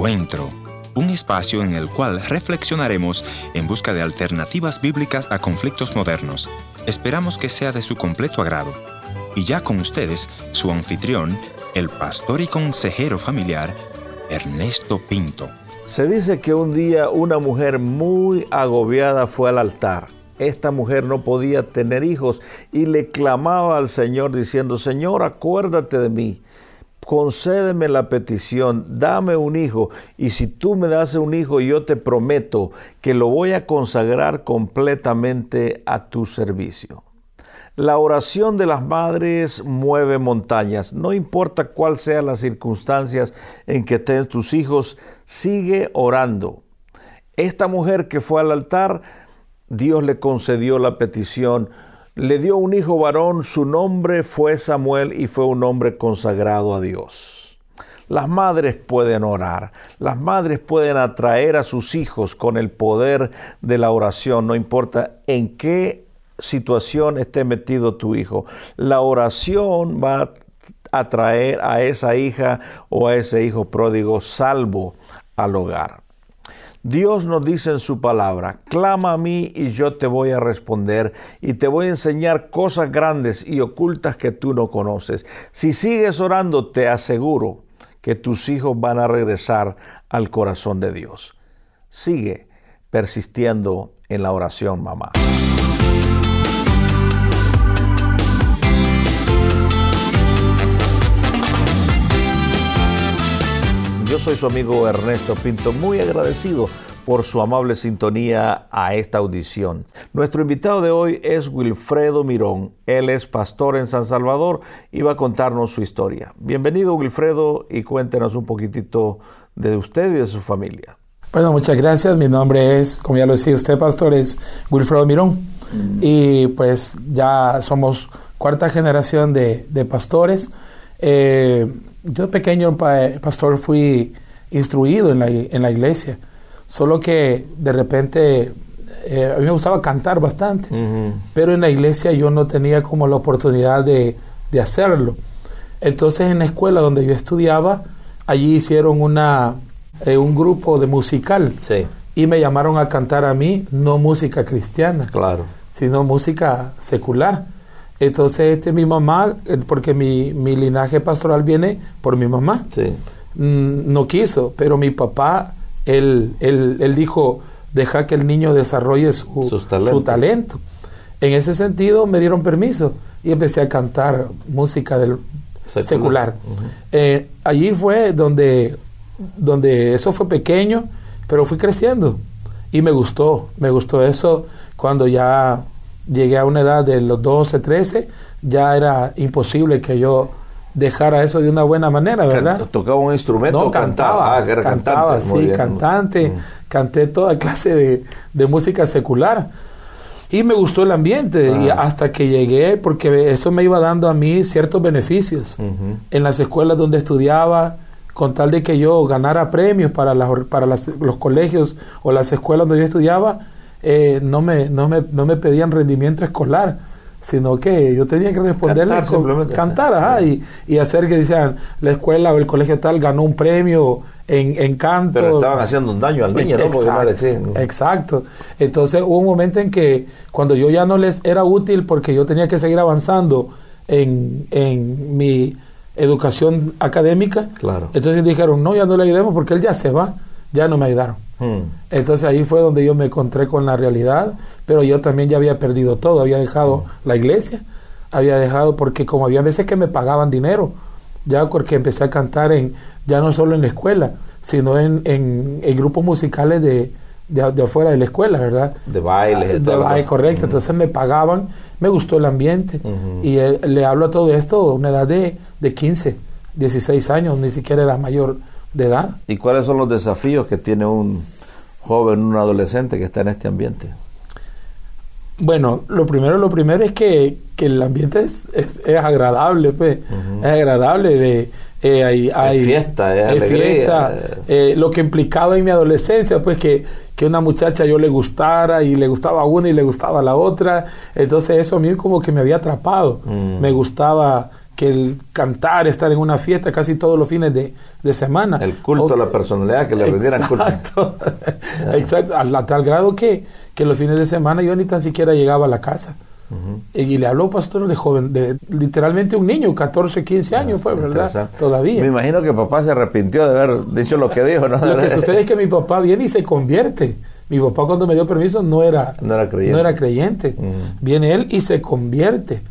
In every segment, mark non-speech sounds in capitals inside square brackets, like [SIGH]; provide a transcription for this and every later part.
Encuentro, un espacio en el cual reflexionaremos en busca de alternativas bíblicas a conflictos modernos. Esperamos que sea de su completo agrado. Y ya con ustedes, su anfitrión, el pastor y consejero familiar, Ernesto Pinto. Se dice que un día una mujer muy agobiada fue al altar. Esta mujer no podía tener hijos y le clamaba al Señor diciendo, Señor, acuérdate de mí concédeme la petición, dame un hijo, y si tú me das un hijo, yo te prometo que lo voy a consagrar completamente a tu servicio. La oración de las madres mueve montañas. No importa cuál sean las circunstancias en que estén tus hijos, sigue orando. Esta mujer que fue al altar, Dios le concedió la petición le dio un hijo varón, su nombre fue Samuel y fue un hombre consagrado a Dios. Las madres pueden orar, las madres pueden atraer a sus hijos con el poder de la oración, no importa en qué situación esté metido tu hijo. La oración va a atraer a esa hija o a ese hijo pródigo salvo al hogar. Dios nos dice en su palabra, clama a mí y yo te voy a responder y te voy a enseñar cosas grandes y ocultas que tú no conoces. Si sigues orando, te aseguro que tus hijos van a regresar al corazón de Dios. Sigue persistiendo en la oración, mamá. Yo soy su amigo Ernesto Pinto, muy agradecido por su amable sintonía a esta audición. Nuestro invitado de hoy es Wilfredo Mirón. Él es pastor en San Salvador y va a contarnos su historia. Bienvenido Wilfredo y cuéntenos un poquitito de usted y de su familia. Bueno, muchas gracias. Mi nombre es, como ya lo decía usted, pastor, es Wilfredo Mirón. Mm. Y pues ya somos cuarta generación de, de pastores. Eh, yo pequeño pastor fui instruido en la, en la iglesia, solo que de repente eh, a mí me gustaba cantar bastante, pero en la iglesia yo no tenía como la oportunidad de, de, hacerlo. Entonces en la escuela donde yo estudiaba, allí hicieron una, eh, un grupo de musical y me llamaron a cantar a mí, no música cristiana, claro. sino música secular. Entonces, este, mi mamá, eh, porque mi, mi linaje pastoral viene por mi mamá, sí. Mm, no quiso, pero mi papá, él, él, él dijo, deja que el niño desarrolle su, su talento. En ese sentido, me dieron permiso y empecé a cantar música del secular. Eh, allí fue donde, donde eso fue pequeño, pero fui creciendo y me gustó, me gustó eso cuando ya llegué a una edad de los 12, 13, ya era imposible que yo dejara eso de una buena manera, ¿verdad? ¿Tocaba un instrumento? No, cantaba. Ah, era cantaba, cantante. sí, cantante. Mm. Canté toda clase de, de, música secular. Y me gustó el ambiente, y ah. hasta que llegué, porque eso me iba dando a mí ciertos beneficios. En las escuelas donde estudiaba, con tal de que yo ganara premios para, para los colegios o las escuelas donde yo estudiaba, eh, no, me, no, me, no me pedían rendimiento escolar, sino que yo tenía que responderle cantar, cantar y, y, hacer que decían la escuela o el colegio tal ganó un premio en, en canto. Pero estaban haciendo un daño al niño, exacto, Exacto. Entonces hubo un momento en que cuando yo ya no les era útil porque yo tenía que seguir avanzando en, en mi educación académica, claro. entonces dijeron, no, ya no le ayudemos porque él ya se va, ya no me ayudaron. Hmm. Entonces ahí fue donde yo me encontré con la realidad, pero yo también ya había perdido todo, había dejado hmm. la iglesia, había dejado, porque como había veces que me pagaban dinero, ya porque empecé a cantar en, ya no solo en la escuela, sino en, en, grupos musicales de, de, afuera de la escuela, ¿verdad? De baile. De, baile, correcto. Hmm. Entonces me pagaban, me gustó el ambiente. Y eh, le hablo a todo esto a una edad de, de 15, 16 años, ni siquiera era mayor de edad. ¿Y cuáles son los desafíos que tiene un joven, un adolescente que está en este ambiente? Bueno, lo primero, lo primero es que, que el ambiente es, es, agradable, pues, es agradable. Eh, hay, hay, fiesta, es fiesta. Eh, lo que implicaba en mi adolescencia, pues que, que una muchacha yo le gustara y le gustaba una y le gustaba la otra. Entonces eso a mí como que me había atrapado. Mm. Me gustaba que el cantar, estar en una fiesta casi todos los fines de, de semana. El culto a la personalidad, que le rindieran culto. Exacto, [LAUGHS] a, tal grado que, que los fines de semana yo ni tan siquiera llegaba a la casa. Y le habló pastor de joven, de literalmente un niño, 14, 15 años, pues, ¿verdad? Todavía. Me imagino que papá se arrepintió de haber dicho lo que dijo, ¿no? Lo que [LAUGHS] sucede es que mi papá viene y se convierte. Mi papá cuando me dio permiso no era, no era creyente. No era creyente. Viene él y se convierte.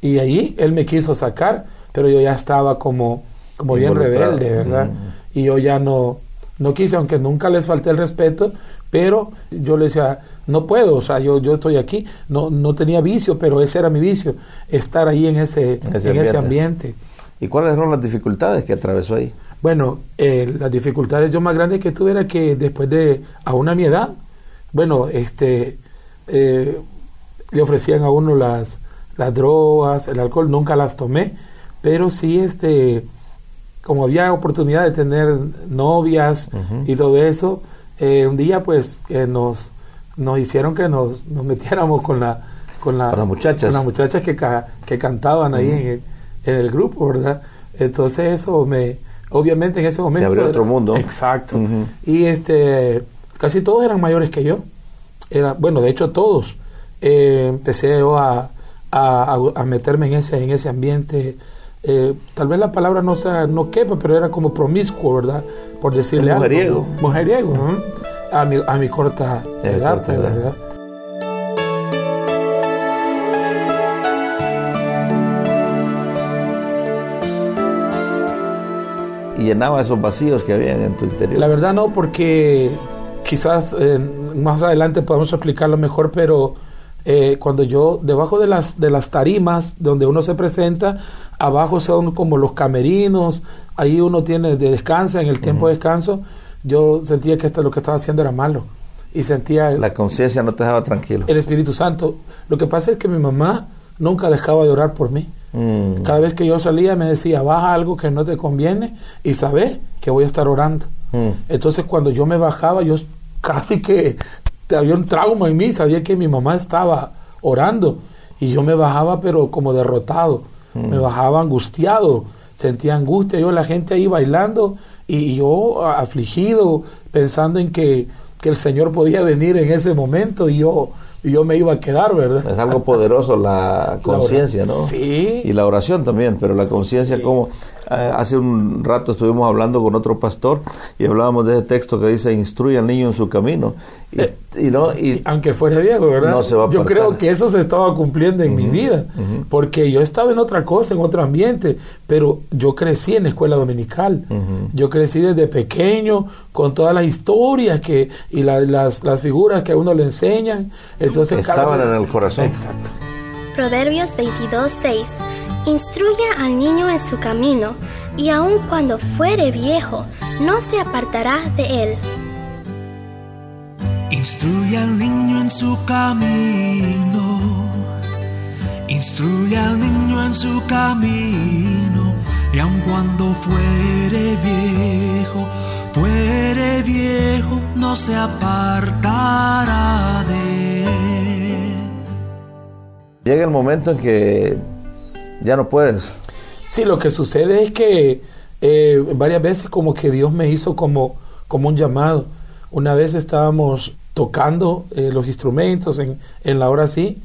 Y ahí él me quiso sacar, pero yo ya estaba como, como bien rebelde, ¿verdad? Y yo ya no, no quise, aunque nunca les falté el respeto, pero yo le decía, no puedo, o sea, yo, yo estoy aquí, no, no tenía vicio, pero ese era mi vicio, estar ahí en ese, en ese, ambiente. ¿Y cuáles fueron las dificultades que atravesó ahí? Bueno, eh, las dificultades yo más grandes que tuve era que después de, a una mi edad, bueno, este, eh, le ofrecían a uno las, las drogas, el alcohol, nunca las tomé, pero sí, este, como había oportunidad de tener novias y todo eso, eh, un día pues nos, nos hicieron que nos, nos metiéramos con la con, la, las muchachas, con las muchachas que, que cantaban ahí en, el, en, el, grupo, ¿verdad? Entonces eso me, obviamente en ese momento... abrió otro mundo. Exacto. Y este, casi todos eran mayores que yo. Era, bueno, de hecho todos. Eh, empecé yo a, a, meterme en ese, en ese ambiente. Eh, tal vez la palabra no sea, no quepa, pero era como promiscuo, ¿verdad? Por decirle algo. Mujeriego. Mujeriego, a, mi, a mi corta edad, ¿verdad? y llenaba esos vacíos que había en tu interior. La verdad no, porque quizás eh, más adelante podemos explicarlo mejor, pero eh, cuando yo, debajo de las, de las tarimas donde uno se presenta, abajo son como los camerinos, ahí uno tiene de descansa, en el tiempo de descanso, yo sentía que esto, lo que estaba haciendo era malo. Y sentía... la conciencia no te dejaba tranquilo. El Espíritu Santo. Lo que pasa es que mi mamá nunca dejaba de orar por mí. Mm. Cada vez que yo salía me decía, baja algo que no te conviene y sabes que voy a estar orando. Mm. Entonces cuando yo me bajaba, yo casi que había un trauma en mí, sabía que mi mamá estaba orando y yo me bajaba pero como derrotado, me mm. bajaba angustiado, sentía angustia, yo la gente ahí bailando y, yo afligido, pensando en que, que el Señor podía venir en ese momento y yo y yo me iba a quedar, ¿verdad? Es algo poderoso la [LAUGHS] conciencia, ¿no? Sí. Y la oración también, pero la conciencia como eh, hace un rato estuvimos hablando con otro pastor y hablábamos de ese texto que dice instruye al niño en su camino y, eh, no y aunque fuera viejo, ¿verdad? No se va a yo creo que eso se estaba cumpliendo en mi vida, porque yo estaba en otra cosa, en otro ambiente, pero yo crecí en la escuela dominical. Yo crecí desde pequeño con todas las historias que y las, las figuras que a uno le enseñan. Entonces estaban en el corazón. Exacto. Proverbios 22, 6 Instruya al niño en su camino, y aun cuando fuere viejo, no se apartará de él. Instruye al niño en su camino, instruye al niño en su camino, y aun cuando fuere viejo, fuere viejo, no se apartará de él. Llega el momento en que ya no puedes. Sí, lo que sucede es que eh, varias veces como que Dios me hizo como, como un llamado. Una vez estábamos tocando eh, los instrumentos en, en, la hora así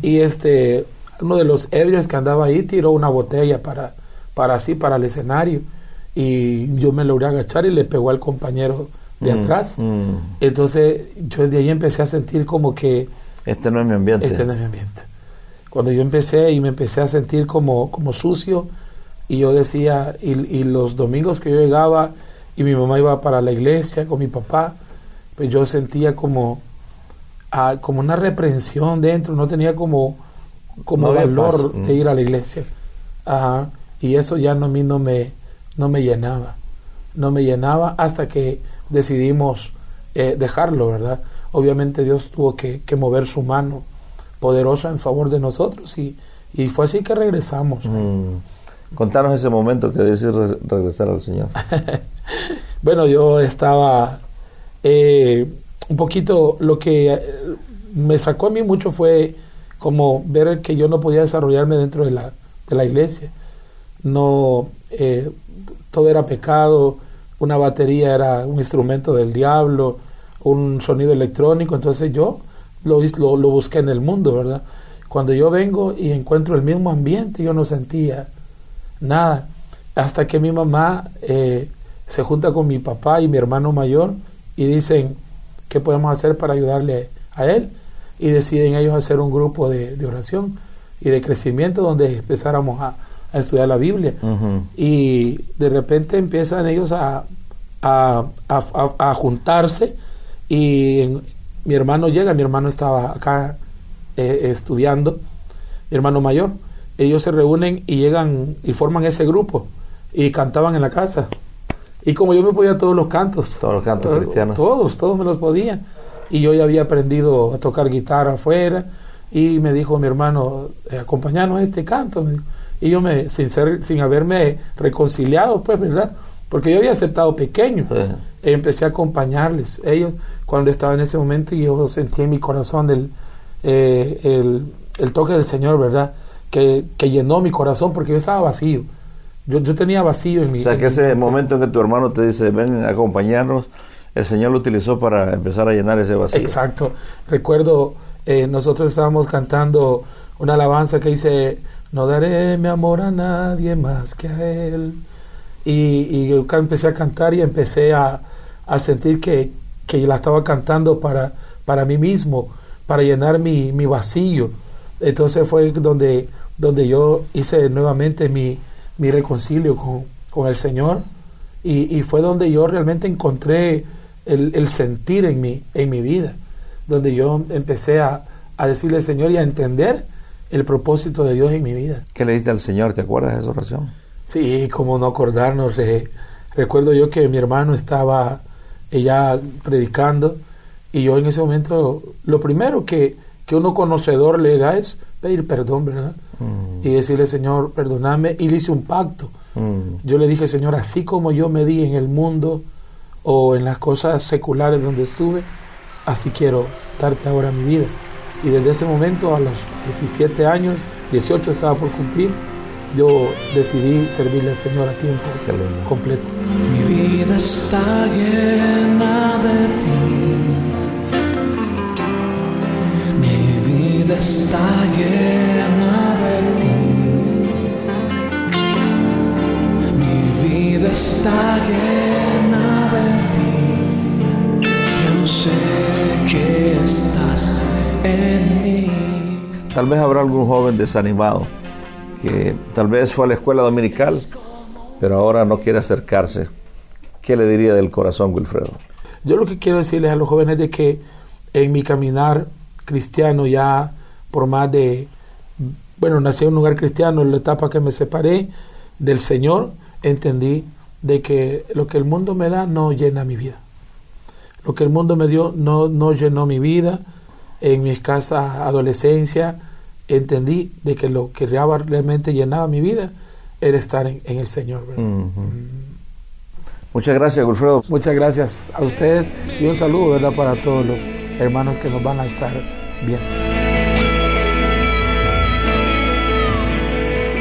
y este uno de los ebrios que andaba ahí tiró una botella para, para así, para el escenario y yo me logré agachar y le pegó al compañero de mm, atrás. Mm. Entonces yo desde ahí empecé a sentir como que... Este no es mi ambiente. Este no es mi ambiente cuando yo empecé y me empecé a sentir como, como sucio y yo decía, y, los domingos que yo llegaba y mi mamá iba para la iglesia con mi papá, pues yo sentía como, ah, como una reprensión dentro, no tenía como, como valor de ir a la iglesia. Ajá. Y eso ya no, a mí no me, no me llenaba, no me llenaba hasta que decidimos eh, dejarlo, ¿verdad? Obviamente Dios tuvo que, que mover su mano poderosa en favor de nosotros y, y fue así que regresamos. Mm. Contanos ese momento que decir regresar al Señor. [LAUGHS] bueno, yo estaba eh, un poquito, lo que eh, me sacó a mí mucho fue como ver que yo no podía desarrollarme dentro de la, de la iglesia. no, eh, todo era pecado, una batería era un instrumento del diablo, un sonido electrónico, entonces yo lo, lo, lo busqué en el mundo, ¿verdad? Cuando yo vengo y encuentro el mismo ambiente, yo no sentía nada. Hasta que mi mamá eh, se junta con mi papá y mi hermano mayor y dicen, ¿qué podemos hacer para ayudarle a él? Y deciden ellos hacer un grupo de, oración y de crecimiento donde empezáramos a, estudiar la Biblia. Y de repente empiezan ellos a, a, juntarse y mi hermano llega, mi hermano estaba acá eh, estudiando, mi hermano mayor, ellos se reúnen y llegan y forman ese grupo y cantaban en la casa. Y como yo me podía todos los cantos. Todos los cantos cristianos. Todos, todos me los podía. Y yo ya había aprendido a tocar guitarra afuera. Y me dijo mi hermano, eh, acompañanos a este canto. Y yo me, sin, ser, sin haberme reconciliado, pues, ¿verdad? Porque yo había aceptado pequeño. Empecé a acompañarles. Ellos, cuando estaba en ese momento, yo sentí en mi corazón el, eh, el, el, toque del Señor, ¿verdad? Que, que, llenó mi corazón porque yo estaba vacío. Yo, yo tenía vacío en mi... O sea, que ese momento en que tu hermano te dice, ven a acompañarnos, el Señor lo utilizó para empezar a llenar ese vacío. Exacto. Recuerdo, eh, nosotros estábamos cantando una alabanza que dice, no daré mi amor a nadie más que a Él. Y, y yo empecé a cantar y empecé a, a sentir que, que la estaba cantando para, para mí mismo para llenar mi, mi vacío. Entonces fue donde, donde yo hice nuevamente mi, mi reconcilio con, con, el Señor y, y, fue donde yo realmente encontré el, sentir en mi, en mi vida, donde yo empecé a, a decirle al Señor y a entender el propósito de Dios en mi vida. ¿Qué le diste al Señor? ¿Te acuerdas de esa oración? Sí, como no acordarnos. recuerdo yo que mi hermano estaba ella predicando y yo en ese momento, lo primero que, que uno conocedor le da es pedir perdón, ¿verdad? Mm. Y decirle, Señor, perdóname. Y le hice un pacto. Mm. Yo le dije, Señor, así como yo me di en el mundo o en las cosas seculares donde estuve, así quiero darte ahora mi vida. Y desde ese momento, a los 17 años, 18 estaba por cumplir, yo decidí servirle al Señor a tiempo completo. Mi vida está llena de ti está llena de ti. Mi vida está llena de ti. Yo sé que estás en mí. Tal vez habrá algún joven desanimado que tal vez fue a la escuela dominical, pero ahora no quiere acercarse. ¿Qué le diría del corazón, Wilfredo? Yo lo que quiero decirles a los jóvenes es que en mi caminar cristiano ya por más de, bueno, nací en un lugar cristiano, en la etapa que me separé del Señor, entendí de que lo que el mundo me da no llena mi vida. Lo que el mundo me dio no, no llenó mi vida. En mi escasa adolescencia entendí de que lo que realmente llenaba mi vida era estar en, el Señor. Mm. Muchas gracias, Wilfredo. Muchas gracias a ustedes y un saludo ¿verdad? para todos los hermanos que nos van a estar viendo.